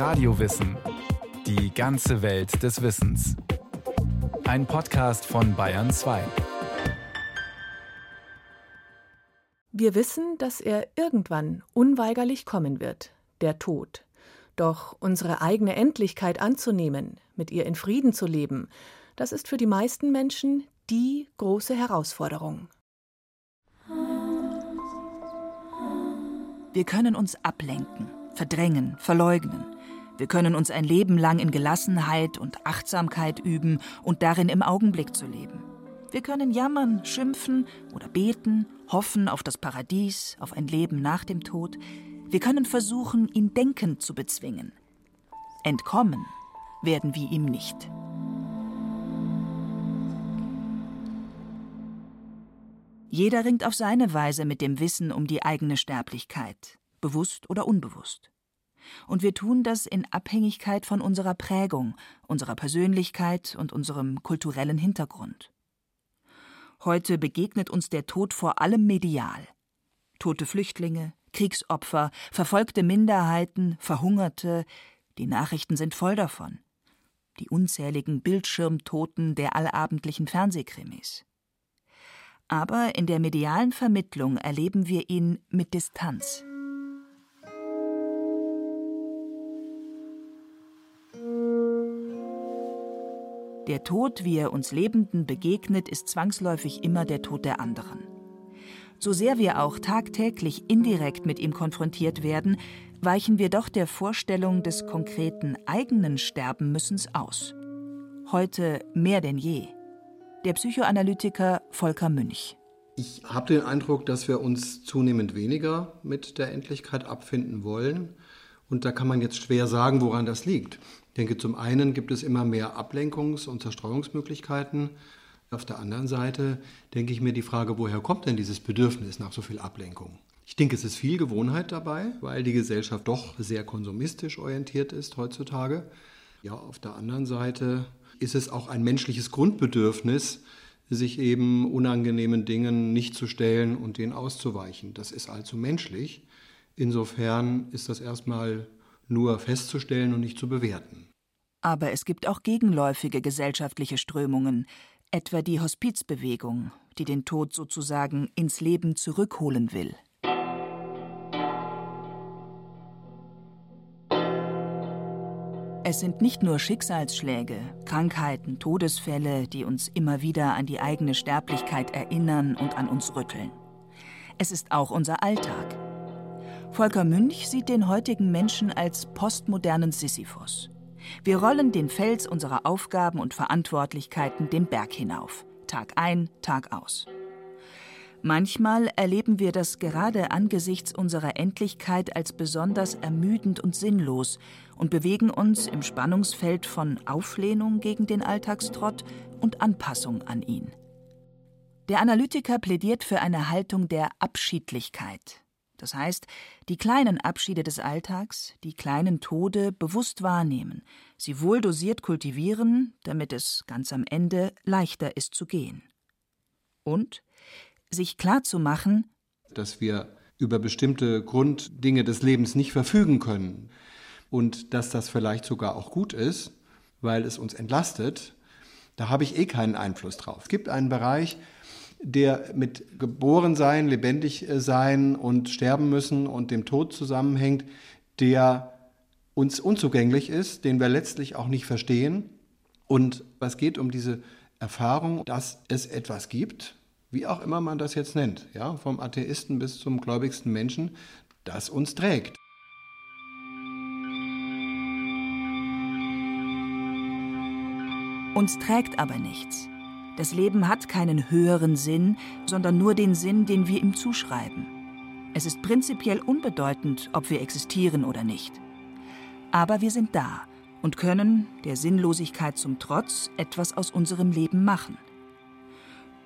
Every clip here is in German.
Radiowissen. Die ganze Welt des Wissens. Ein Podcast von Bayern 2. Wir wissen, dass er irgendwann unweigerlich kommen wird, der Tod. Doch unsere eigene Endlichkeit anzunehmen, mit ihr in Frieden zu leben, das ist für die meisten Menschen die große Herausforderung. Wir können uns ablenken, verdrängen, verleugnen. Wir können uns ein Leben lang in Gelassenheit und Achtsamkeit üben und darin im Augenblick zu leben. Wir können jammern, schimpfen oder beten, hoffen auf das Paradies, auf ein Leben nach dem Tod. Wir können versuchen, ihn denkend zu bezwingen. Entkommen werden wir ihm nicht. Jeder ringt auf seine Weise mit dem Wissen um die eigene Sterblichkeit, bewusst oder unbewusst. Und wir tun das in Abhängigkeit von unserer Prägung, unserer Persönlichkeit und unserem kulturellen Hintergrund. Heute begegnet uns der Tod vor allem medial. Tote Flüchtlinge, Kriegsopfer, verfolgte Minderheiten, Verhungerte, die Nachrichten sind voll davon. Die unzähligen Bildschirmtoten der allabendlichen Fernsehkrimis aber in der medialen Vermittlung erleben wir ihn mit Distanz. Der Tod, wie er uns Lebenden begegnet, ist zwangsläufig immer der Tod der anderen. So sehr wir auch tagtäglich indirekt mit ihm konfrontiert werden, weichen wir doch der Vorstellung des konkreten eigenen Sterbenmüssens aus. Heute mehr denn je der Psychoanalytiker Volker Münch. Ich habe den Eindruck, dass wir uns zunehmend weniger mit der Endlichkeit abfinden wollen. Und da kann man jetzt schwer sagen, woran das liegt. Ich denke, zum einen gibt es immer mehr Ablenkungs- und Zerstreuungsmöglichkeiten. Auf der anderen Seite denke ich mir die Frage, woher kommt denn dieses Bedürfnis nach so viel Ablenkung? Ich denke, es ist viel Gewohnheit dabei, weil die Gesellschaft doch sehr konsumistisch orientiert ist heutzutage. Ja, auf der anderen Seite ist es auch ein menschliches Grundbedürfnis, sich eben unangenehmen Dingen nicht zu stellen und denen auszuweichen. Das ist allzu menschlich. Insofern ist das erstmal nur festzustellen und nicht zu bewerten. Aber es gibt auch gegenläufige gesellschaftliche Strömungen, etwa die Hospizbewegung, die den Tod sozusagen ins Leben zurückholen will. Es sind nicht nur Schicksalsschläge, Krankheiten, Todesfälle, die uns immer wieder an die eigene Sterblichkeit erinnern und an uns rütteln. Es ist auch unser Alltag. Volker Münch sieht den heutigen Menschen als postmodernen Sisyphus. Wir rollen den Fels unserer Aufgaben und Verantwortlichkeiten den Berg hinauf, Tag ein, Tag aus. Manchmal erleben wir das gerade angesichts unserer Endlichkeit als besonders ermüdend und sinnlos und bewegen uns im Spannungsfeld von Auflehnung gegen den Alltagstrott und Anpassung an ihn. Der Analytiker plädiert für eine Haltung der Abschiedlichkeit. Das heißt, die kleinen Abschiede des Alltags, die kleinen Tode bewusst wahrnehmen, sie wohl dosiert kultivieren, damit es ganz am Ende leichter ist zu gehen. Und sich klarzumachen, dass wir über bestimmte Grunddinge des Lebens nicht verfügen können und dass das vielleicht sogar auch gut ist, weil es uns entlastet, da habe ich eh keinen Einfluss drauf. Es gibt einen Bereich, der mit Geborensein, lebendig sein und sterben müssen und dem Tod zusammenhängt, der uns unzugänglich ist, den wir letztlich auch nicht verstehen. Und es geht um diese Erfahrung, dass es etwas gibt, wie auch immer man das jetzt nennt, ja, vom Atheisten bis zum gläubigsten Menschen, das uns trägt. Uns trägt aber nichts. Das Leben hat keinen höheren Sinn, sondern nur den Sinn, den wir ihm zuschreiben. Es ist prinzipiell unbedeutend, ob wir existieren oder nicht. Aber wir sind da und können, der Sinnlosigkeit zum Trotz, etwas aus unserem Leben machen.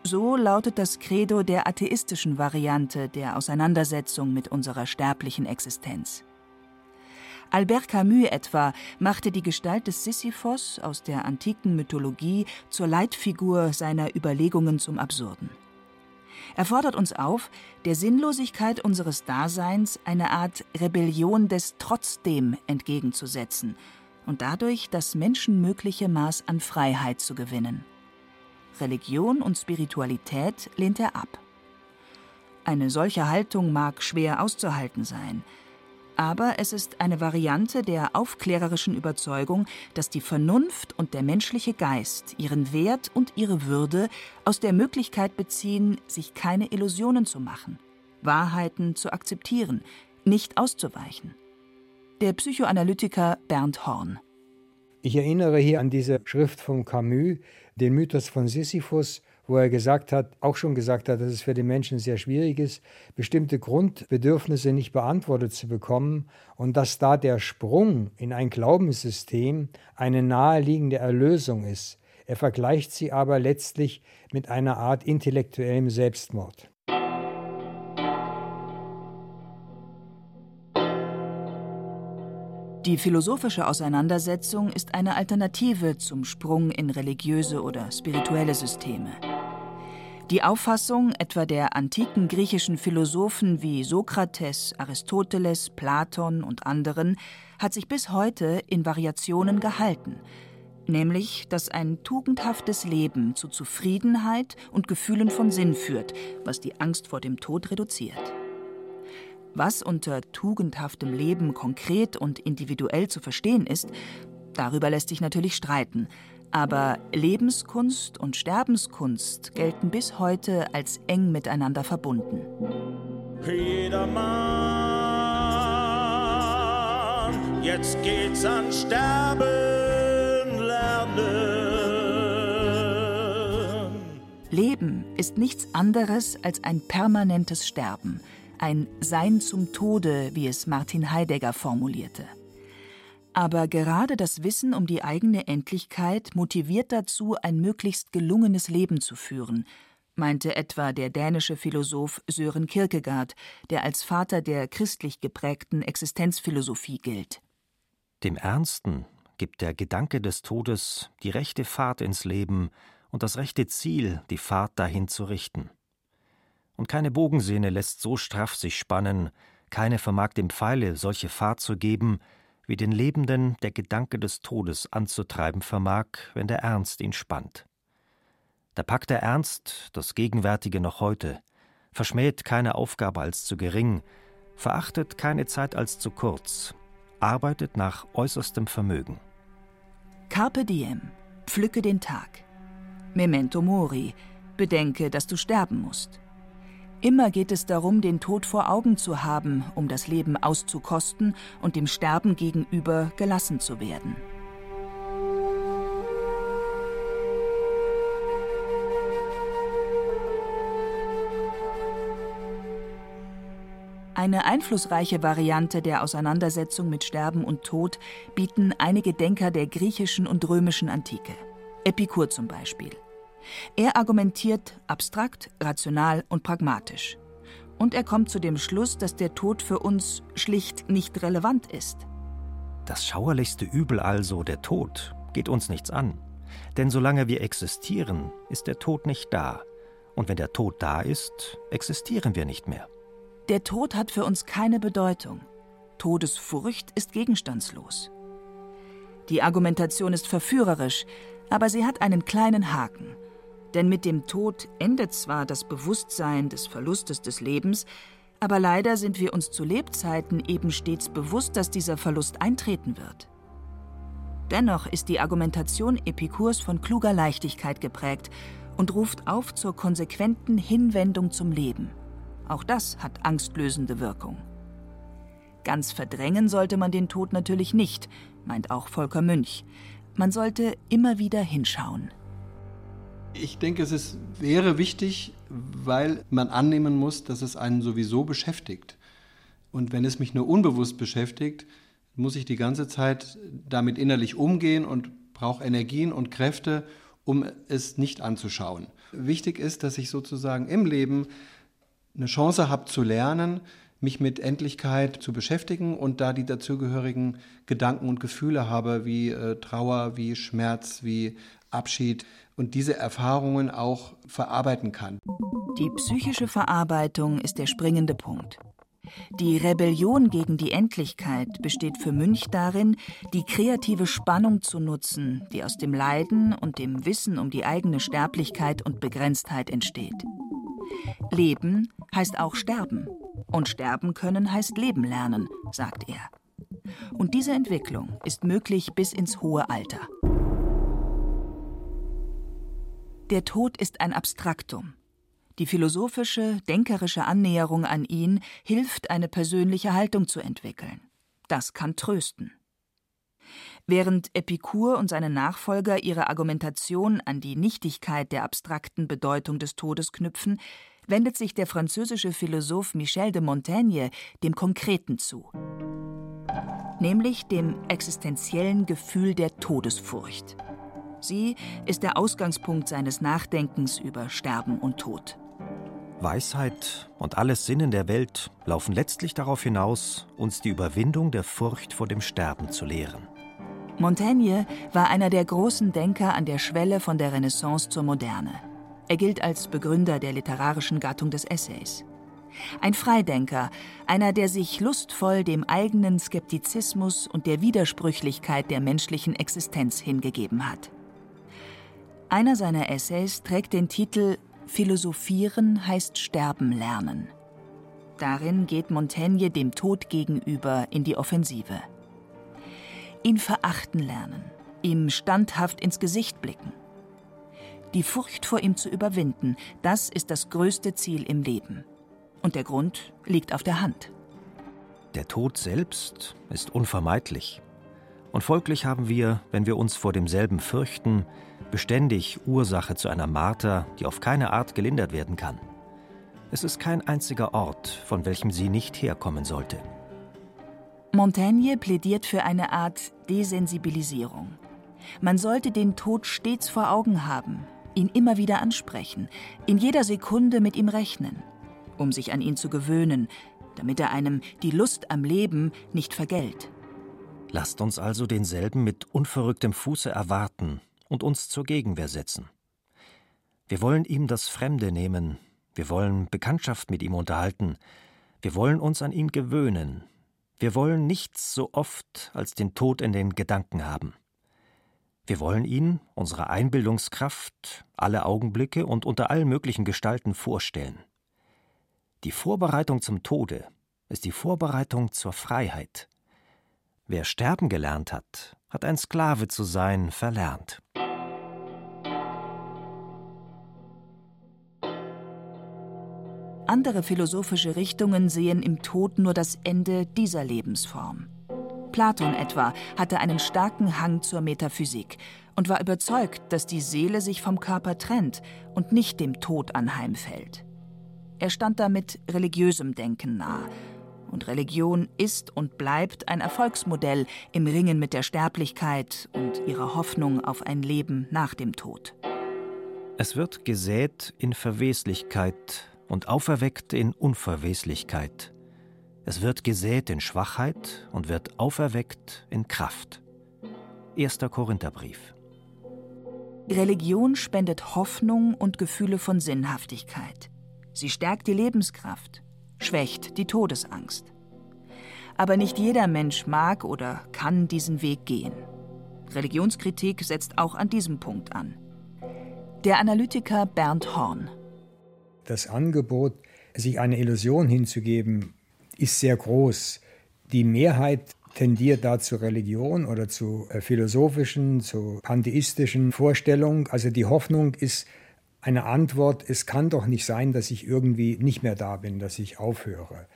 So lautet das Credo der atheistischen Variante der Auseinandersetzung mit unserer sterblichen Existenz. Albert Camus etwa machte die Gestalt des Sisyphos aus der antiken Mythologie zur Leitfigur seiner Überlegungen zum Absurden. Er fordert uns auf, der Sinnlosigkeit unseres Daseins eine Art Rebellion des Trotzdem entgegenzusetzen und dadurch das menschenmögliche Maß an Freiheit zu gewinnen. Religion und Spiritualität lehnt er ab. Eine solche Haltung mag schwer auszuhalten sein, aber es ist eine Variante der aufklärerischen Überzeugung, dass die Vernunft und der menschliche Geist ihren Wert und ihre Würde aus der Möglichkeit beziehen, sich keine Illusionen zu machen, Wahrheiten zu akzeptieren, nicht auszuweichen. Der Psychoanalytiker Bernd Horn. Ich erinnere hier an diese Schrift von Camus, den Mythos von Sisyphus, wo er gesagt hat, auch schon gesagt hat, dass es für die Menschen sehr schwierig ist, bestimmte Grundbedürfnisse nicht beantwortet zu bekommen und dass da der Sprung in ein Glaubenssystem eine naheliegende Erlösung ist. Er vergleicht sie aber letztlich mit einer Art intellektuellem Selbstmord. Die philosophische Auseinandersetzung ist eine Alternative zum Sprung in religiöse oder spirituelle Systeme. Die Auffassung etwa der antiken griechischen Philosophen wie Sokrates, Aristoteles, Platon und anderen hat sich bis heute in Variationen gehalten, nämlich dass ein tugendhaftes Leben zu Zufriedenheit und Gefühlen von Sinn führt, was die Angst vor dem Tod reduziert. Was unter tugendhaftem Leben konkret und individuell zu verstehen ist, darüber lässt sich natürlich streiten, aber Lebenskunst und Sterbenskunst gelten bis heute als eng miteinander verbunden. Jeder Mann, jetzt geht's an Sterben lernen. Leben ist nichts anderes als ein permanentes Sterben, ein Sein zum Tode, wie es Martin Heidegger formulierte. Aber gerade das Wissen um die eigene Endlichkeit motiviert dazu, ein möglichst gelungenes Leben zu führen, meinte etwa der dänische Philosoph Sören Kierkegaard, der als Vater der christlich geprägten Existenzphilosophie gilt. Dem Ernsten gibt der Gedanke des Todes die rechte Fahrt ins Leben und das rechte Ziel, die Fahrt dahin zu richten. Und keine Bogensehne lässt so straff sich spannen, keine vermag dem Pfeile solche Fahrt zu geben, wie den Lebenden der Gedanke des Todes anzutreiben vermag, wenn der Ernst ihn spannt. Da packt der Ernst das Gegenwärtige noch heute, verschmäht keine Aufgabe als zu gering, verachtet keine Zeit als zu kurz, arbeitet nach äußerstem Vermögen. Carpe diem, pflücke den Tag. Memento mori, bedenke, dass du sterben musst. Immer geht es darum, den Tod vor Augen zu haben, um das Leben auszukosten und dem Sterben gegenüber gelassen zu werden. Eine einflussreiche Variante der Auseinandersetzung mit Sterben und Tod bieten einige Denker der griechischen und römischen Antike. Epikur zum Beispiel. Er argumentiert abstrakt, rational und pragmatisch. Und er kommt zu dem Schluss, dass der Tod für uns schlicht nicht relevant ist. Das schauerlichste Übel also, der Tod, geht uns nichts an. Denn solange wir existieren, ist der Tod nicht da. Und wenn der Tod da ist, existieren wir nicht mehr. Der Tod hat für uns keine Bedeutung. Todesfurcht ist gegenstandslos. Die Argumentation ist verführerisch, aber sie hat einen kleinen Haken. Denn mit dem Tod endet zwar das Bewusstsein des Verlustes des Lebens, aber leider sind wir uns zu Lebzeiten eben stets bewusst, dass dieser Verlust eintreten wird. Dennoch ist die Argumentation Epikurs von kluger Leichtigkeit geprägt und ruft auf zur konsequenten Hinwendung zum Leben. Auch das hat angstlösende Wirkung. Ganz verdrängen sollte man den Tod natürlich nicht, meint auch Volker Münch. Man sollte immer wieder hinschauen. Ich denke, es ist, wäre wichtig, weil man annehmen muss, dass es einen sowieso beschäftigt. Und wenn es mich nur unbewusst beschäftigt, muss ich die ganze Zeit damit innerlich umgehen und brauche Energien und Kräfte, um es nicht anzuschauen. Wichtig ist, dass ich sozusagen im Leben eine Chance habe zu lernen, mich mit Endlichkeit zu beschäftigen und da die dazugehörigen Gedanken und Gefühle habe, wie äh, Trauer, wie Schmerz, wie Abschied und diese Erfahrungen auch verarbeiten kann. Die psychische Verarbeitung ist der springende Punkt. Die Rebellion gegen die Endlichkeit besteht für Münch darin, die kreative Spannung zu nutzen, die aus dem Leiden und dem Wissen um die eigene Sterblichkeit und Begrenztheit entsteht. Leben heißt auch sterben. Und sterben können heißt leben lernen, sagt er. Und diese Entwicklung ist möglich bis ins hohe Alter. Der Tod ist ein Abstraktum. Die philosophische, denkerische Annäherung an ihn hilft, eine persönliche Haltung zu entwickeln. Das kann trösten. Während Epikur und seine Nachfolger ihre Argumentation an die Nichtigkeit der abstrakten Bedeutung des Todes knüpfen, wendet sich der französische Philosoph Michel de Montaigne dem Konkreten zu, nämlich dem existenziellen Gefühl der Todesfurcht. Sie ist der Ausgangspunkt seines Nachdenkens über Sterben und Tod. Weisheit und alles Sinnen der Welt laufen letztlich darauf hinaus, uns die Überwindung der Furcht vor dem Sterben zu lehren. Montaigne war einer der großen Denker an der Schwelle von der Renaissance zur Moderne. Er gilt als Begründer der literarischen Gattung des Essays. Ein Freidenker, einer, der sich lustvoll dem eigenen Skeptizismus und der Widersprüchlichkeit der menschlichen Existenz hingegeben hat. Einer seiner Essays trägt den Titel Philosophieren heißt Sterben lernen. Darin geht Montaigne dem Tod gegenüber in die Offensive. Ihn verachten lernen, ihm standhaft ins Gesicht blicken. Die Furcht vor ihm zu überwinden, das ist das größte Ziel im Leben. Und der Grund liegt auf der Hand. Der Tod selbst ist unvermeidlich. Und folglich haben wir, wenn wir uns vor demselben fürchten, beständig Ursache zu einer Marter, die auf keine Art gelindert werden kann. Es ist kein einziger Ort, von welchem sie nicht herkommen sollte. Montaigne plädiert für eine Art Desensibilisierung. Man sollte den Tod stets vor Augen haben, ihn immer wieder ansprechen, in jeder Sekunde mit ihm rechnen, um sich an ihn zu gewöhnen, damit er einem die Lust am Leben nicht vergällt. Lasst uns also denselben mit unverrücktem Fuße erwarten und uns zur Gegenwehr setzen. Wir wollen ihm das Fremde nehmen, wir wollen Bekanntschaft mit ihm unterhalten, wir wollen uns an ihn gewöhnen, wir wollen nichts so oft als den Tod in den Gedanken haben. Wir wollen ihn, unsere Einbildungskraft, alle Augenblicke und unter allen möglichen Gestalten vorstellen. Die Vorbereitung zum Tode ist die Vorbereitung zur Freiheit. Wer sterben gelernt hat, hat ein Sklave zu sein verlernt. Andere philosophische Richtungen sehen im Tod nur das Ende dieser Lebensform. Platon etwa hatte einen starken Hang zur Metaphysik und war überzeugt, dass die Seele sich vom Körper trennt und nicht dem Tod anheimfällt. Er stand damit religiösem Denken nah und Religion ist und bleibt ein Erfolgsmodell im Ringen mit der Sterblichkeit und ihrer Hoffnung auf ein Leben nach dem Tod. Es wird gesät in Verweslichkeit und auferweckt in Unverweslichkeit. Es wird gesät in Schwachheit und wird auferweckt in Kraft. 1. Korintherbrief. Religion spendet Hoffnung und Gefühle von Sinnhaftigkeit. Sie stärkt die Lebenskraft, schwächt die Todesangst. Aber nicht jeder Mensch mag oder kann diesen Weg gehen. Religionskritik setzt auch an diesem Punkt an. Der Analytiker Bernd Horn. Das Angebot, sich eine Illusion hinzugeben, ist sehr groß. Die Mehrheit tendiert da zu Religion oder zu äh, philosophischen, zu pantheistischen Vorstellungen. Also die Hoffnung ist eine Antwort, es kann doch nicht sein, dass ich irgendwie nicht mehr da bin, dass ich aufhöre.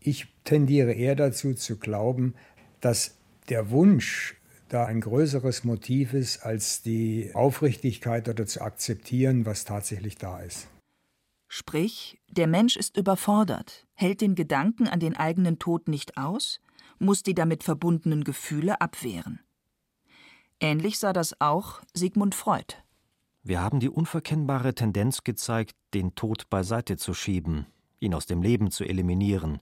Ich tendiere eher dazu zu glauben, dass der Wunsch da ein größeres Motiv ist als die Aufrichtigkeit oder zu akzeptieren, was tatsächlich da ist. Sprich, der Mensch ist überfordert, hält den Gedanken an den eigenen Tod nicht aus, muss die damit verbundenen Gefühle abwehren. Ähnlich sah das auch Sigmund Freud. Wir haben die unverkennbare Tendenz gezeigt, den Tod beiseite zu schieben, ihn aus dem Leben zu eliminieren.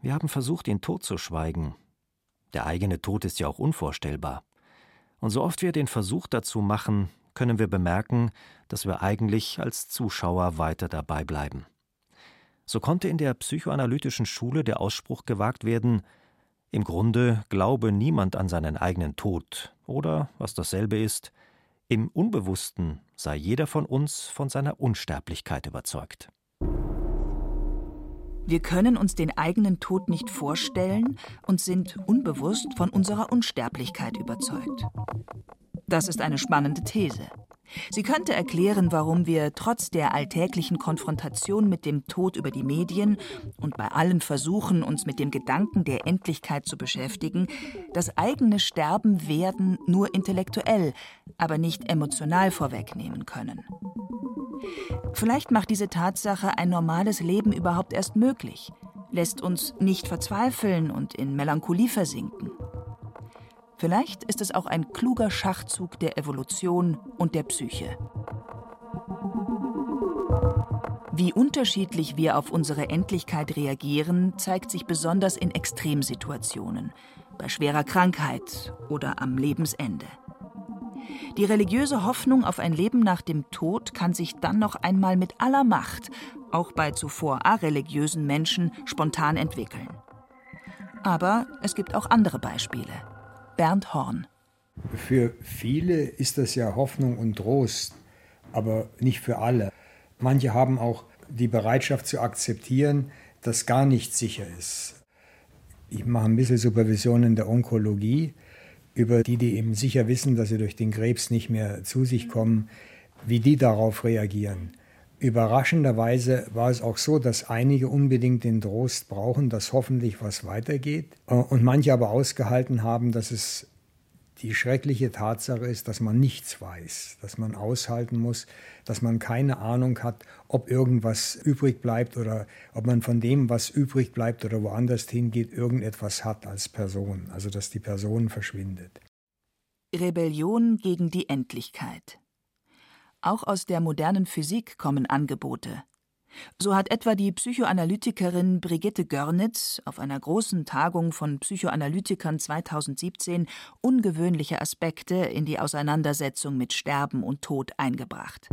Wir haben versucht, ihn totzuschweigen. Der eigene Tod ist ja auch unvorstellbar. Und so oft wir den Versuch dazu machen, können wir bemerken, dass wir eigentlich als Zuschauer weiter dabei bleiben. So konnte in der psychoanalytischen Schule der Ausspruch gewagt werden, im Grunde glaube niemand an seinen eigenen Tod, oder, was dasselbe ist, im Unbewussten sei jeder von uns von seiner Unsterblichkeit überzeugt. Wir können uns den eigenen Tod nicht vorstellen und sind unbewusst von unserer Unsterblichkeit überzeugt. Das ist eine spannende These. Sie könnte erklären, warum wir trotz der alltäglichen Konfrontation mit dem Tod über die Medien und bei allen Versuchen, uns mit dem Gedanken der Endlichkeit zu beschäftigen, das eigene Sterben werden nur intellektuell, aber nicht emotional vorwegnehmen können. Vielleicht macht diese Tatsache ein normales Leben überhaupt erst möglich, lässt uns nicht verzweifeln und in Melancholie versinken. Vielleicht ist es auch ein kluger Schachzug der Evolution und der Psyche. Wie unterschiedlich wir auf unsere Endlichkeit reagieren, zeigt sich besonders in Extremsituationen, bei schwerer Krankheit oder am Lebensende. Die religiöse Hoffnung auf ein Leben nach dem Tod kann sich dann noch einmal mit aller Macht, auch bei zuvor areligiösen Menschen, spontan entwickeln. Aber es gibt auch andere Beispiele. Bernd Horn. Für viele ist das ja Hoffnung und Trost, aber nicht für alle. Manche haben auch die Bereitschaft zu akzeptieren, dass gar nichts sicher ist. Ich mache ein bisschen Supervision in der Onkologie über die, die eben sicher wissen, dass sie durch den Krebs nicht mehr zu sich kommen, wie die darauf reagieren. Überraschenderweise war es auch so, dass einige unbedingt den Trost brauchen, dass hoffentlich was weitergeht äh, und manche aber ausgehalten haben, dass es die schreckliche Tatsache ist, dass man nichts weiß, dass man aushalten muss, dass man keine Ahnung hat, ob irgendwas übrig bleibt oder ob man von dem, was übrig bleibt oder woanders hingeht, irgendetwas hat als Person, also dass die Person verschwindet. Rebellion gegen die Endlichkeit. Auch aus der modernen Physik kommen Angebote. So hat etwa die Psychoanalytikerin Brigitte Görnitz auf einer großen Tagung von Psychoanalytikern 2017 ungewöhnliche Aspekte in die Auseinandersetzung mit Sterben und Tod eingebracht.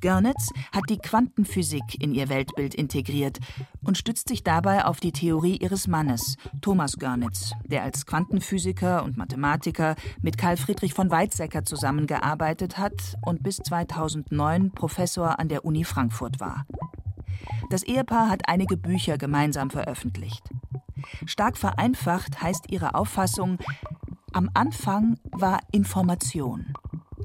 Görnitz hat die Quantenphysik in ihr Weltbild integriert und stützt sich dabei auf die Theorie ihres Mannes, Thomas Görnitz, der als Quantenphysiker und Mathematiker mit Karl Friedrich von Weizsäcker zusammengearbeitet hat und bis 2009 Professor an der Uni Frankfurt war. Das Ehepaar hat einige Bücher gemeinsam veröffentlicht. Stark vereinfacht heißt ihre Auffassung, am Anfang war Information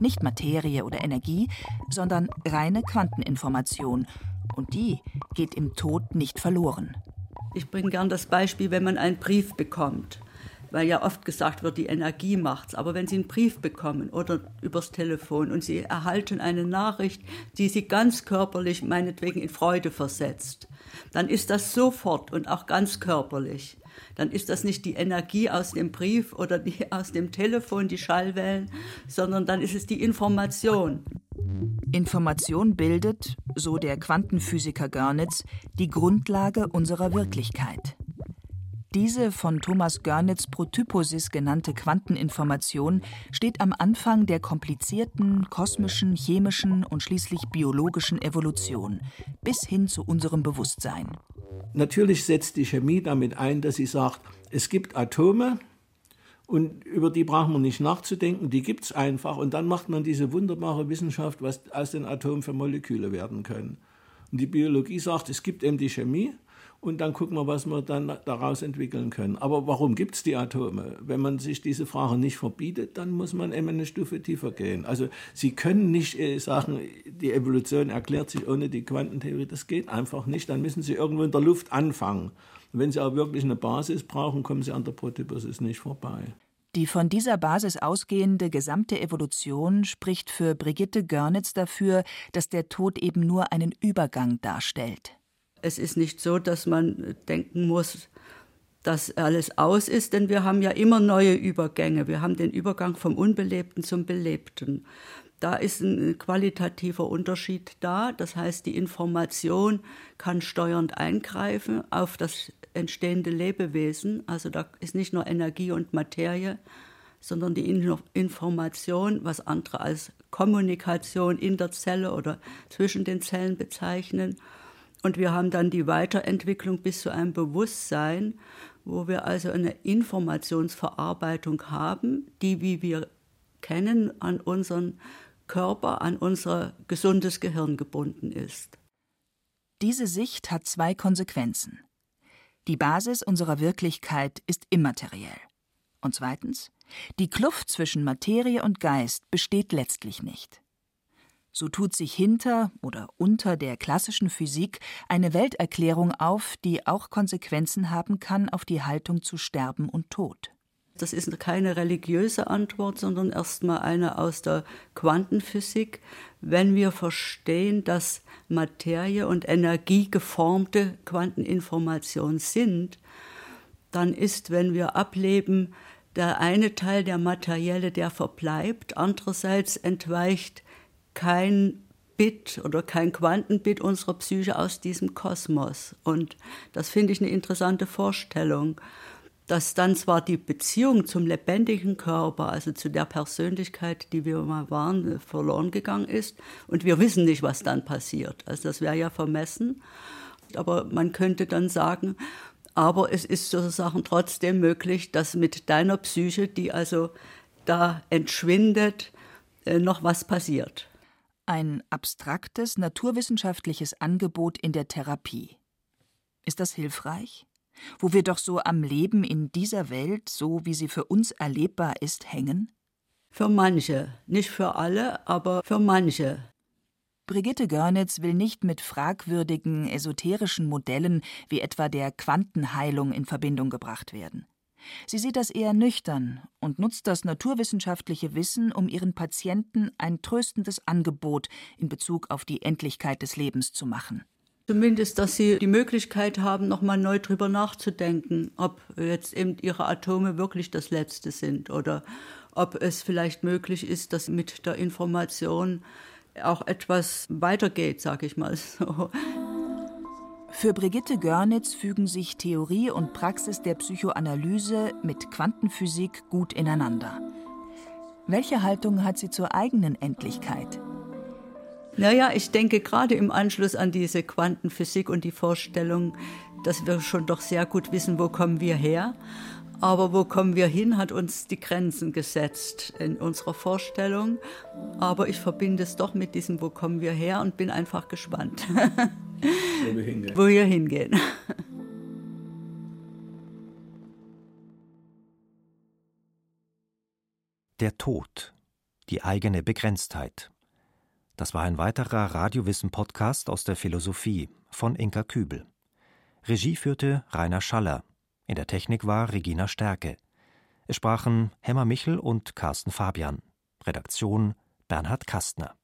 nicht Materie oder Energie, sondern reine Quanteninformation. Und die geht im Tod nicht verloren. Ich bringe gern das Beispiel, wenn man einen Brief bekommt. Weil ja oft gesagt wird, die Energie macht's. Aber wenn Sie einen Brief bekommen oder übers Telefon und Sie erhalten eine Nachricht, die Sie ganz körperlich meinetwegen in Freude versetzt, dann ist das sofort und auch ganz körperlich dann ist das nicht die Energie aus dem Brief oder die aus dem Telefon, die Schallwellen, sondern dann ist es die Information. Information bildet, so der Quantenphysiker Görnitz, die Grundlage unserer Wirklichkeit. Diese von Thomas Görnitz Protyposis genannte Quanteninformation steht am Anfang der komplizierten kosmischen, chemischen und schließlich biologischen Evolution bis hin zu unserem Bewusstsein. Natürlich setzt die Chemie damit ein, dass sie sagt, es gibt Atome und über die brauchen wir nicht nachzudenken, die gibt es einfach und dann macht man diese wunderbare Wissenschaft, was aus den Atomen für Moleküle werden können. Und die Biologie sagt, es gibt eben die Chemie und dann gucken wir, was wir dann daraus entwickeln können. Aber warum gibt es die Atome? Wenn man sich diese Frage nicht verbietet, dann muss man eben eine Stufe tiefer gehen. Also Sie können nicht äh, sagen, die Evolution erklärt sich ohne die Quantentheorie. Das geht einfach nicht. Dann müssen Sie irgendwo in der Luft anfangen. Und wenn Sie aber wirklich eine Basis brauchen, kommen Sie an der Protobasis nicht vorbei. Die von dieser Basis ausgehende gesamte Evolution spricht für Brigitte Görnitz dafür, dass der Tod eben nur einen Übergang darstellt es ist nicht so, dass man denken muss, dass alles aus ist, denn wir haben ja immer neue Übergänge. Wir haben den Übergang vom Unbelebten zum Belebten. Da ist ein qualitativer Unterschied da. Das heißt, die Information kann steuernd eingreifen auf das entstehende Lebewesen. Also da ist nicht nur Energie und Materie, sondern die Information, was andere als Kommunikation in der Zelle oder zwischen den Zellen bezeichnen. Und wir haben dann die Weiterentwicklung bis zu einem Bewusstsein, wo wir also eine Informationsverarbeitung haben, die, wie wir kennen, an unseren Körper, an unser gesundes Gehirn gebunden ist. Diese Sicht hat zwei Konsequenzen. Die Basis unserer Wirklichkeit ist immateriell. Und zweitens, die Kluft zwischen Materie und Geist besteht letztlich nicht. So tut sich hinter oder unter der klassischen Physik eine Welterklärung auf, die auch Konsequenzen haben kann auf die Haltung zu Sterben und Tod. Das ist keine religiöse Antwort, sondern erstmal eine aus der Quantenphysik. Wenn wir verstehen, dass Materie und Energie geformte Quanteninformation sind, dann ist, wenn wir ableben, der eine Teil, der materielle, der verbleibt. Andererseits entweicht kein Bit oder kein Quantenbit unserer Psyche aus diesem Kosmos. Und das finde ich eine interessante Vorstellung dass dann zwar die Beziehung zum lebendigen Körper, also zu der Persönlichkeit, die wir mal waren, verloren gegangen ist und wir wissen nicht, was dann passiert. Also das wäre ja vermessen. Aber man könnte dann sagen, aber es ist sozusagen trotzdem möglich, dass mit deiner Psyche, die also da entschwindet, äh, noch was passiert. Ein abstraktes naturwissenschaftliches Angebot in der Therapie. Ist das hilfreich? wo wir doch so am Leben in dieser Welt, so wie sie für uns erlebbar ist, hängen? Für manche, nicht für alle, aber für manche. Brigitte Görnitz will nicht mit fragwürdigen esoterischen Modellen wie etwa der Quantenheilung in Verbindung gebracht werden. Sie sieht das eher nüchtern und nutzt das naturwissenschaftliche Wissen, um ihren Patienten ein tröstendes Angebot in Bezug auf die Endlichkeit des Lebens zu machen. Zumindest, dass sie die Möglichkeit haben, nochmal neu drüber nachzudenken, ob jetzt eben ihre Atome wirklich das Letzte sind oder ob es vielleicht möglich ist, dass mit der Information auch etwas weitergeht, sage ich mal so. Für Brigitte Görnitz fügen sich Theorie und Praxis der Psychoanalyse mit Quantenphysik gut ineinander. Welche Haltung hat sie zur eigenen Endlichkeit? Naja, ich denke gerade im Anschluss an diese Quantenphysik und die Vorstellung, dass wir schon doch sehr gut wissen, wo kommen wir her. Aber wo kommen wir hin, hat uns die Grenzen gesetzt in unserer Vorstellung. Aber ich verbinde es doch mit diesem, wo kommen wir her und bin einfach gespannt, wo wir hingehen. Wo wir hingehen. Der Tod, die eigene Begrenztheit. Das war ein weiterer Radiowissen-Podcast aus der Philosophie von Inka Kübel. Regie führte Rainer Schaller. In der Technik war Regina Stärke. Es sprachen Hemmer Michel und Carsten Fabian. Redaktion Bernhard Kastner.